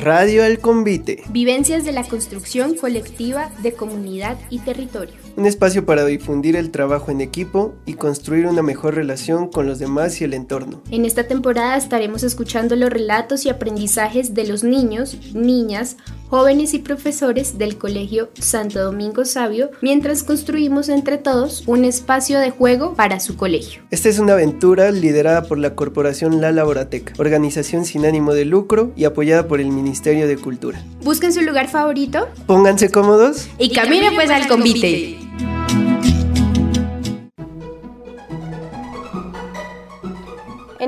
Radio El Convite. Vivencias de la construcción colectiva de comunidad y territorio. Un espacio para difundir el trabajo en equipo y construir una mejor relación con los demás y el entorno. En esta temporada estaremos escuchando los relatos y aprendizajes de los niños, niñas, jóvenes y profesores del Colegio Santo Domingo Sabio mientras construimos entre todos un espacio de juego para su colegio. Esta es una aventura liderada por la Corporación La Laborateca, organización sin ánimo de lucro y apoyada por el Ministerio de Cultura. Busquen su lugar favorito. Pónganse cómodos. Y, caminen pues al convite.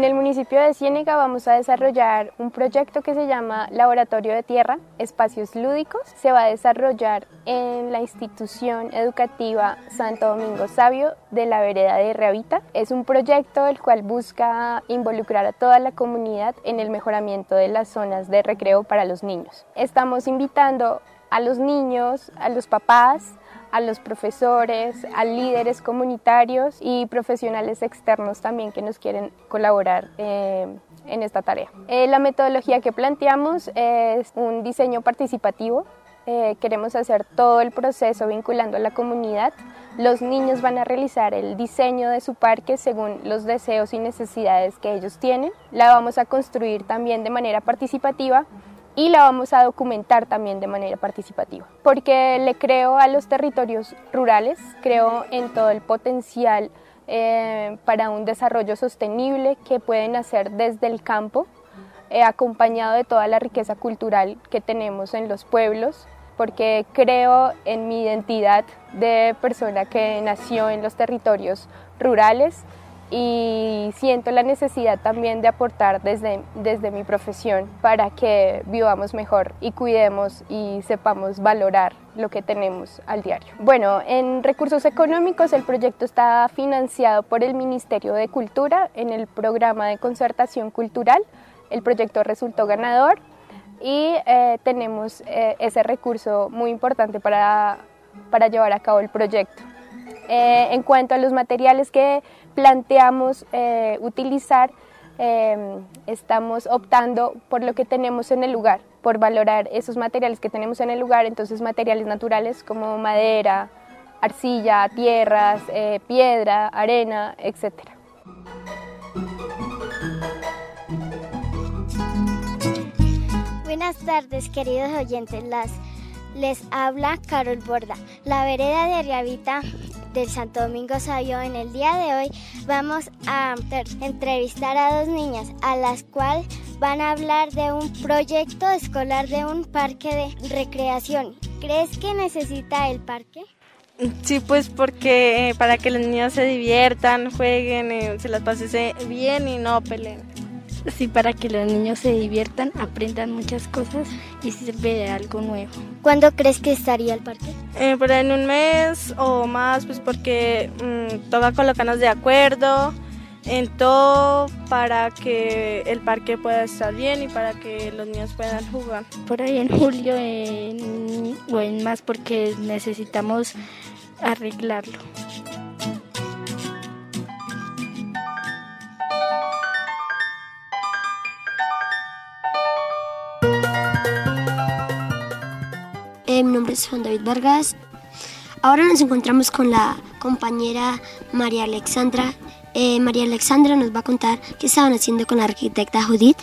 En el municipio de Ciénega vamos a desarrollar un proyecto que se llama Laboratorio de Tierra, Espacios Lúdicos. Se va a desarrollar en la institución educativa Santo Domingo Sabio de la vereda de Reavita. Es un proyecto el cual busca involucrar a toda la comunidad en el mejoramiento de las zonas de recreo para los niños. Estamos invitando a los niños, a los papás, a los profesores, a líderes comunitarios y profesionales externos también que nos quieren colaborar eh, en esta tarea. Eh, la metodología que planteamos es un diseño participativo. Eh, queremos hacer todo el proceso vinculando a la comunidad. Los niños van a realizar el diseño de su parque según los deseos y necesidades que ellos tienen. La vamos a construir también de manera participativa y la vamos a documentar también de manera participativa, porque le creo a los territorios rurales, creo en todo el potencial eh, para un desarrollo sostenible que pueden hacer desde el campo, eh, acompañado de toda la riqueza cultural que tenemos en los pueblos, porque creo en mi identidad de persona que nació en los territorios rurales y siento la necesidad también de aportar desde, desde mi profesión para que vivamos mejor y cuidemos y sepamos valorar lo que tenemos al diario. Bueno, en recursos económicos el proyecto está financiado por el Ministerio de Cultura en el programa de concertación cultural. El proyecto resultó ganador y eh, tenemos eh, ese recurso muy importante para, para llevar a cabo el proyecto. Eh, en cuanto a los materiales que planteamos eh, utilizar, eh, estamos optando por lo que tenemos en el lugar, por valorar esos materiales que tenemos en el lugar, entonces materiales naturales como madera, arcilla, tierras, piedra, arena, etc. Buenas tardes, queridos oyentes. les habla Carol Borda. La vereda de Arriabita del Santo Domingo Sabio, en el día de hoy vamos a entrevistar a dos niñas a las cuales van a hablar de un proyecto escolar de un parque de recreación. ¿Crees que necesita el parque? Sí, pues porque eh, para que los niños se diviertan, jueguen, eh, se las pasen bien y no peleen. Sí, para que los niños se diviertan, aprendan muchas cosas y sirve de algo nuevo. ¿Cuándo crees que estaría el parque? Eh, por en un mes o más, pues porque mmm, toca colocarnos de acuerdo en todo para que el parque pueda estar bien y para que los niños puedan jugar. Por ahí en julio o en más porque necesitamos arreglarlo. Es Juan David Vargas. Ahora nos encontramos con la compañera María Alexandra. Eh, María Alexandra nos va a contar qué estaban haciendo con la arquitecta Judith.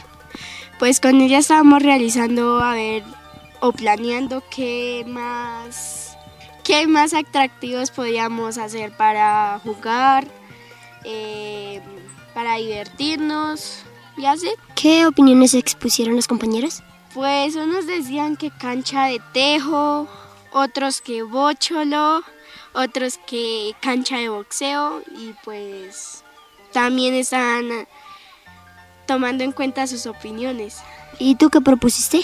Pues con ella estábamos realizando, a ver, o planeando qué más, qué más atractivos podíamos hacer para jugar, eh, para divertirnos y así. ¿Qué opiniones expusieron los compañeros? Pues unos decían que cancha de tejo, otros que bocholo, otros que cancha de boxeo y pues también están tomando en cuenta sus opiniones. ¿Y tú qué propusiste?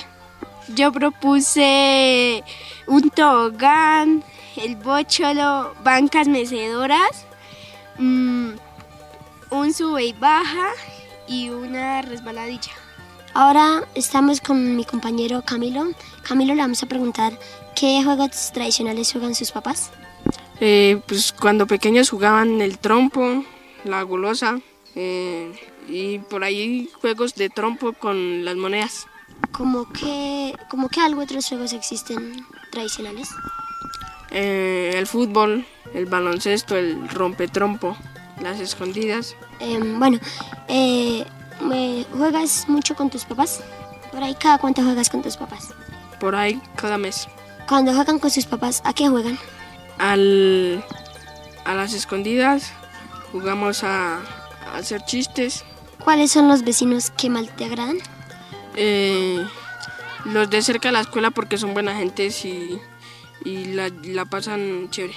Yo propuse un tobogán, el bocholo, bancas mecedoras, mm, un sube y baja y una resbaladilla. Ahora estamos con mi compañero Camilo. Camilo le vamos a preguntar qué juegos tradicionales juegan sus papás. Eh, pues cuando pequeños jugaban el trompo, la gulosa eh, y por ahí juegos de trompo con las monedas. ¿Cómo que, como que algo otros juegos existen tradicionales? Eh, el fútbol, el baloncesto, el rompetrompo, las escondidas. Em, bueno, eh, ¿juegas mucho con tus papás? Por ahí, ¿cada cuánto juegas con tus papás? Por ahí, cada mes. Cuando juegan con sus papás, ¿a qué juegan? Al, a las escondidas, jugamos a, hacer chistes. ¿Cuáles son los vecinos que mal te agradan? Eh, los de cerca de la escuela porque son buena gente y, y la, la, pasan chévere.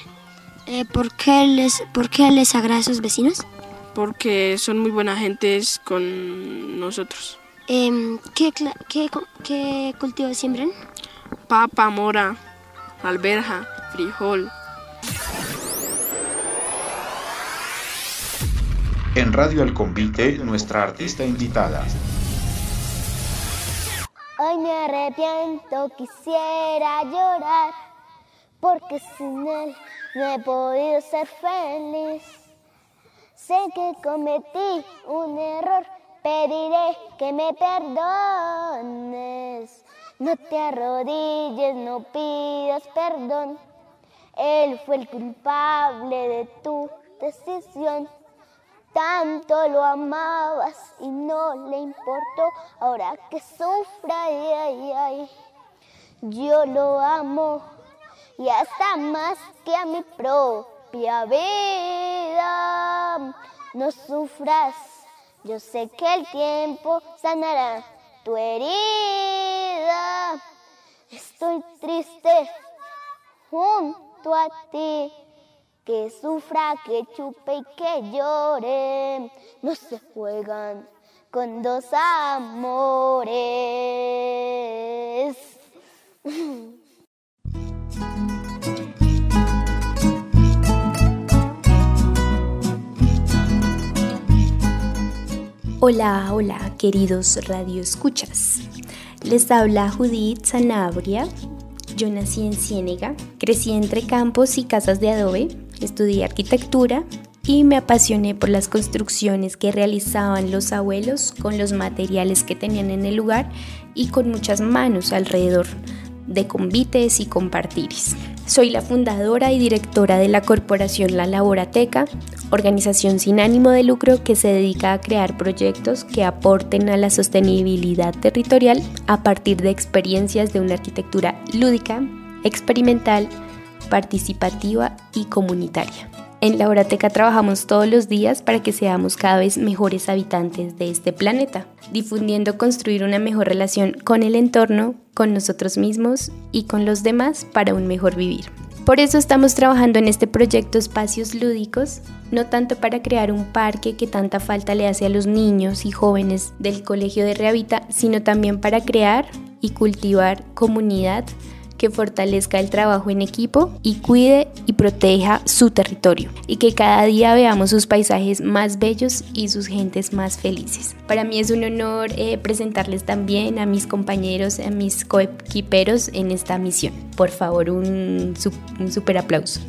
Eh, ¿por, qué les, ¿Por qué les agrada a esos vecinos? Porque son muy buena gentes con nosotros. Eh, ¿qué, qué, ¿Qué cultivos siembran? Papa, mora, alberja, frijol. En Radio El Convite, nuestra artista invitada. Hoy me arrepiento, quisiera llorar, porque sin él no he podido ser feliz. Sé que cometí un error, pediré que me perdones. No te arrodilles, no pidas perdón. Él fue el culpable de tu decisión. Tanto lo amabas y no le importó. Ahora que sufra, ay, ay, ay. Yo lo amo y hasta más que a mi propia vida. No sufras, yo sé que el tiempo sanará tu herida. Estoy triste junto a ti. Que sufra, que chupe y que llore. No se juegan con dos amores. Hola, hola, queridos radioescuchas. Les habla Judith Sanabria. Yo nací en Ciénega, crecí entre campos y casas de adobe, estudié arquitectura y me apasioné por las construcciones que realizaban los abuelos con los materiales que tenían en el lugar y con muchas manos alrededor de convites y compartires. Soy la fundadora y directora de la corporación La Laborateca, organización sin ánimo de lucro que se dedica a crear proyectos que aporten a la sostenibilidad territorial a partir de experiencias de una arquitectura lúdica, experimental, participativa y comunitaria. En Laborateca trabajamos todos los días para que seamos cada vez mejores habitantes de este planeta, difundiendo construir una mejor relación con el entorno, con nosotros mismos y con los demás para un mejor vivir. Por eso estamos trabajando en este proyecto Espacios Lúdicos, no tanto para crear un parque que tanta falta le hace a los niños y jóvenes del Colegio de Reavita, sino también para crear y cultivar comunidad que fortalezca el trabajo en equipo y cuide y proteja su territorio y que cada día veamos sus paisajes más bellos y sus gentes más felices. Para mí es un honor eh, presentarles también a mis compañeros, a mis coequiperos en esta misión. Por favor, un, un super aplauso.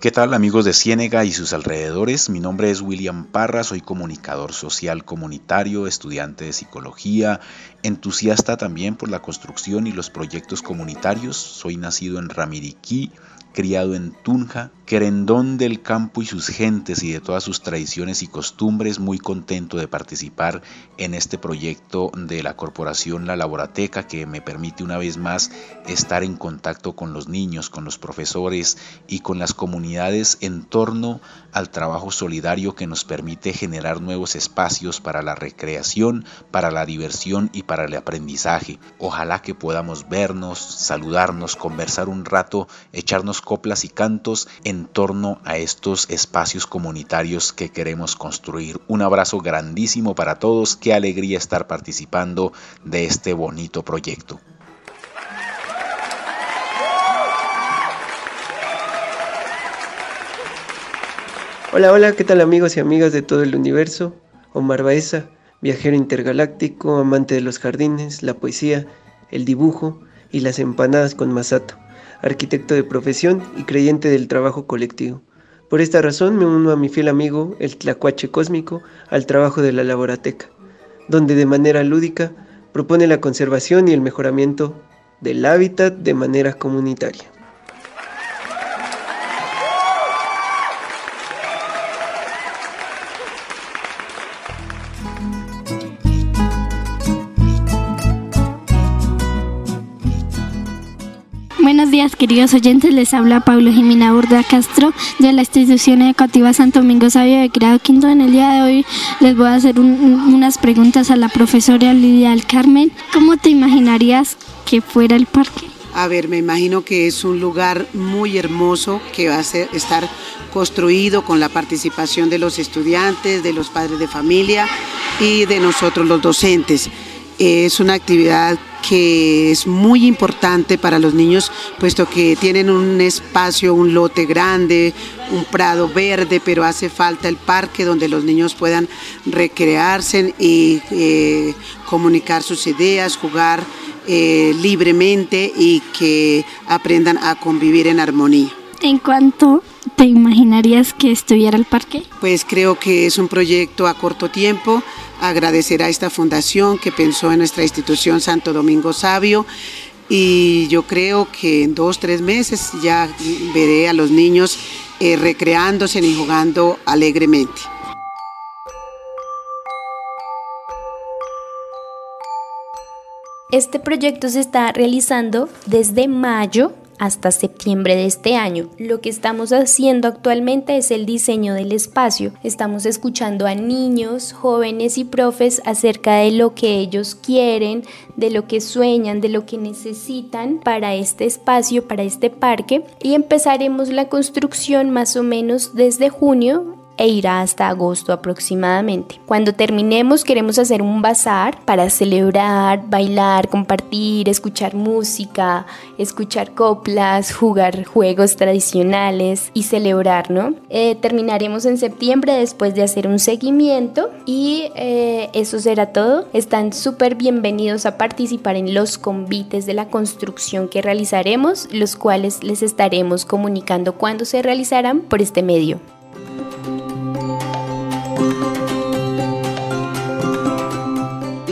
¿Qué tal amigos de Ciénega y sus alrededores? Mi nombre es William Parra, soy comunicador social comunitario, estudiante de psicología, entusiasta también por la construcción y los proyectos comunitarios. Soy nacido en Ramiriquí, criado en Tunja, querendón del campo y sus gentes y de todas sus tradiciones y costumbres, muy contento de participar en este proyecto de la corporación La Laborateca que me permite una vez más estar en contacto con los niños, con los profesores y con las comunidades en torno al trabajo solidario que nos permite generar nuevos espacios para la recreación, para la diversión y para el aprendizaje. Ojalá que podamos vernos, saludarnos, conversar un rato, echarnos coplas y cantos en torno a estos espacios comunitarios que queremos construir. Un abrazo grandísimo para todos, qué alegría estar participando de este bonito proyecto. Hola, hola, ¿qué tal amigos y amigas de todo el universo? Omar Baeza, viajero intergaláctico, amante de los jardines, la poesía, el dibujo y las empanadas con masato arquitecto de profesión y creyente del trabajo colectivo. Por esta razón me uno a mi fiel amigo, el Tlacuache Cósmico, al trabajo de la Laborateca, donde de manera lúdica propone la conservación y el mejoramiento del hábitat de manera comunitaria. Queridos oyentes. Les habla Pablo Jimena Burda Castro de la institución educativa Santo Domingo Sabio de Grado Quinto. En el día de hoy les voy a hacer unas preguntas a la profesora Lidia del Carmen. ¿Cómo te imaginarías que fuera el parque? A ver, me imagino que es un lugar muy hermoso que va a ser, estar construido con la participación de los estudiantes, de los padres de familia y de nosotros los docentes. Es una actividad que es muy importante para los niños, puesto que tienen un espacio, un lote grande, un prado verde, pero hace falta el parque donde los niños puedan recrearse y eh, comunicar sus ideas, jugar eh, libremente y que aprendan a convivir en armonía. ¿En cuánto te imaginarías que estuviera el parque? Pues creo que es un proyecto a corto tiempo agradecer a esta fundación que pensó en nuestra institución Santo Domingo Sabio y yo creo que en dos, tres meses ya veré a los niños eh, recreándose y jugando alegremente. Este proyecto se está realizando desde mayo hasta septiembre de este año. Lo que estamos haciendo actualmente es el diseño del espacio. Estamos escuchando a niños, jóvenes y profes acerca de lo que ellos quieren, de lo que sueñan, de lo que necesitan para este espacio, para este parque y empezaremos la construcción más o menos desde junio e irá hasta agosto aproximadamente. Cuando terminemos queremos hacer un bazar para celebrar, bailar, compartir, escuchar música, escuchar coplas, jugar juegos tradicionales y celebrar, ¿no? Eh, terminaremos en septiembre después de hacer un seguimiento y eh, eso será todo. Están súper bienvenidos a participar en los convites de la construcción que realizaremos, los cuales les estaremos comunicando cuándo se realizarán por este medio. Thank you.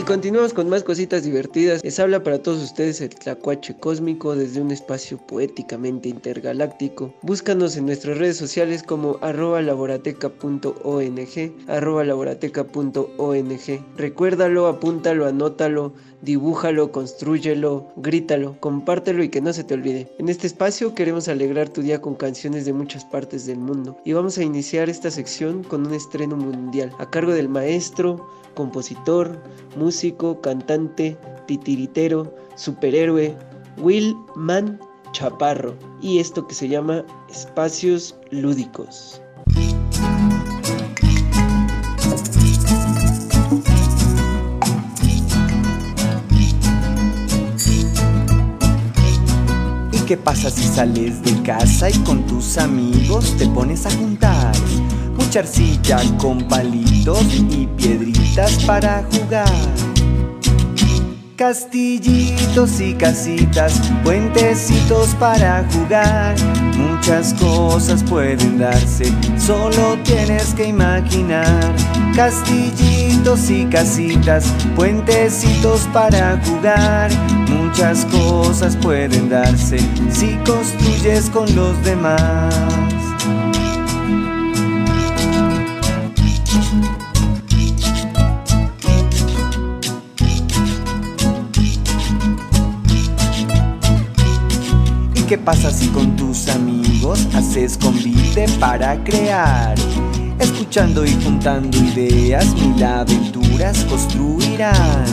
Continuamos con más cositas divertidas. Les habla para todos ustedes el Tlacuache Cósmico desde un espacio poéticamente intergaláctico. Búscanos en nuestras redes sociales como arroba laborateca.ong, laborateca.ong. Recuérdalo, apúntalo, anótalo, dibújalo, construyelo, grítalo, compártelo y que no se te olvide. En este espacio queremos alegrar tu día con canciones de muchas partes del mundo y vamos a iniciar esta sección con un estreno mundial a cargo del maestro compositor, músico, cantante, titiritero, superhéroe, Will Man Chaparro, y esto que se llama Espacios Lúdicos. ¿Y qué pasa si sales de casa y con tus amigos te pones a juntar? Mucha con palitos y piedritas para jugar. Castillitos y casitas, puentecitos para jugar. Muchas cosas pueden darse, solo tienes que imaginar. Castillitos y casitas, puentecitos para jugar. Muchas cosas pueden darse si construyes con los demás. ¿Qué pasa si con tus amigos haces convite para crear? Escuchando y juntando ideas, mil aventuras construirán.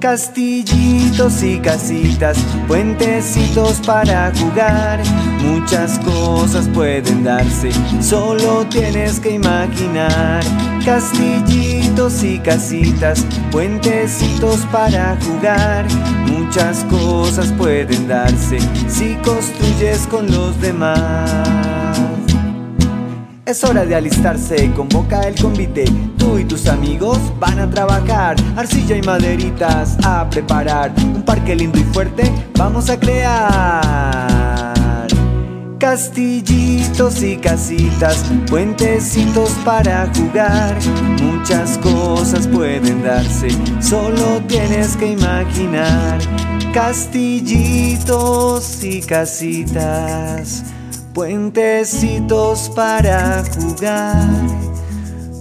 Castillitos y casitas, puentecitos para jugar. Muchas cosas pueden darse, solo tienes que imaginar. Castillitos y casitas, puentecitos para jugar. Muchas cosas pueden darse si construyes con los demás. Es hora de alistarse, convoca el convite. Tú y tus amigos van a trabajar. Arcilla y maderitas a preparar. Un parque lindo y fuerte vamos a crear. Castillitos y casitas, puentecitos para jugar. Muchas cosas pueden darse, solo tienes que imaginar. Castillitos y casitas puentecitos para jugar.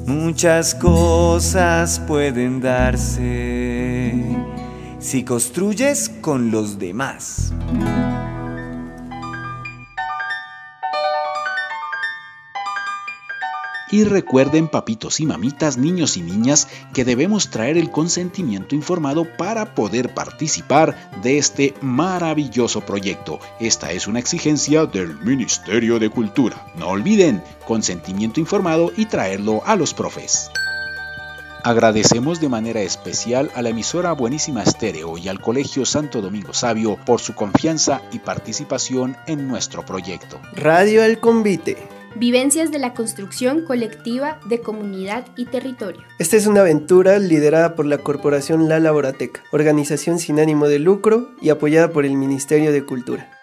Muchas cosas pueden darse si construyes con los demás. Y recuerden, papitos y mamitas, niños y niñas, que debemos traer el consentimiento informado para poder participar de este maravilloso proyecto. Esta es una exigencia del Ministerio de Cultura. No olviden, consentimiento informado y traerlo a los profes. Agradecemos de manera especial a la emisora Buenísima Estéreo y al Colegio Santo Domingo Sabio por su confianza y participación en nuestro proyecto. Radio El Convite Vivencias de la construcción colectiva de comunidad y territorio. Esta es una aventura liderada por la Corporación La Laborateca, organización sin ánimo de lucro y apoyada por el Ministerio de Cultura.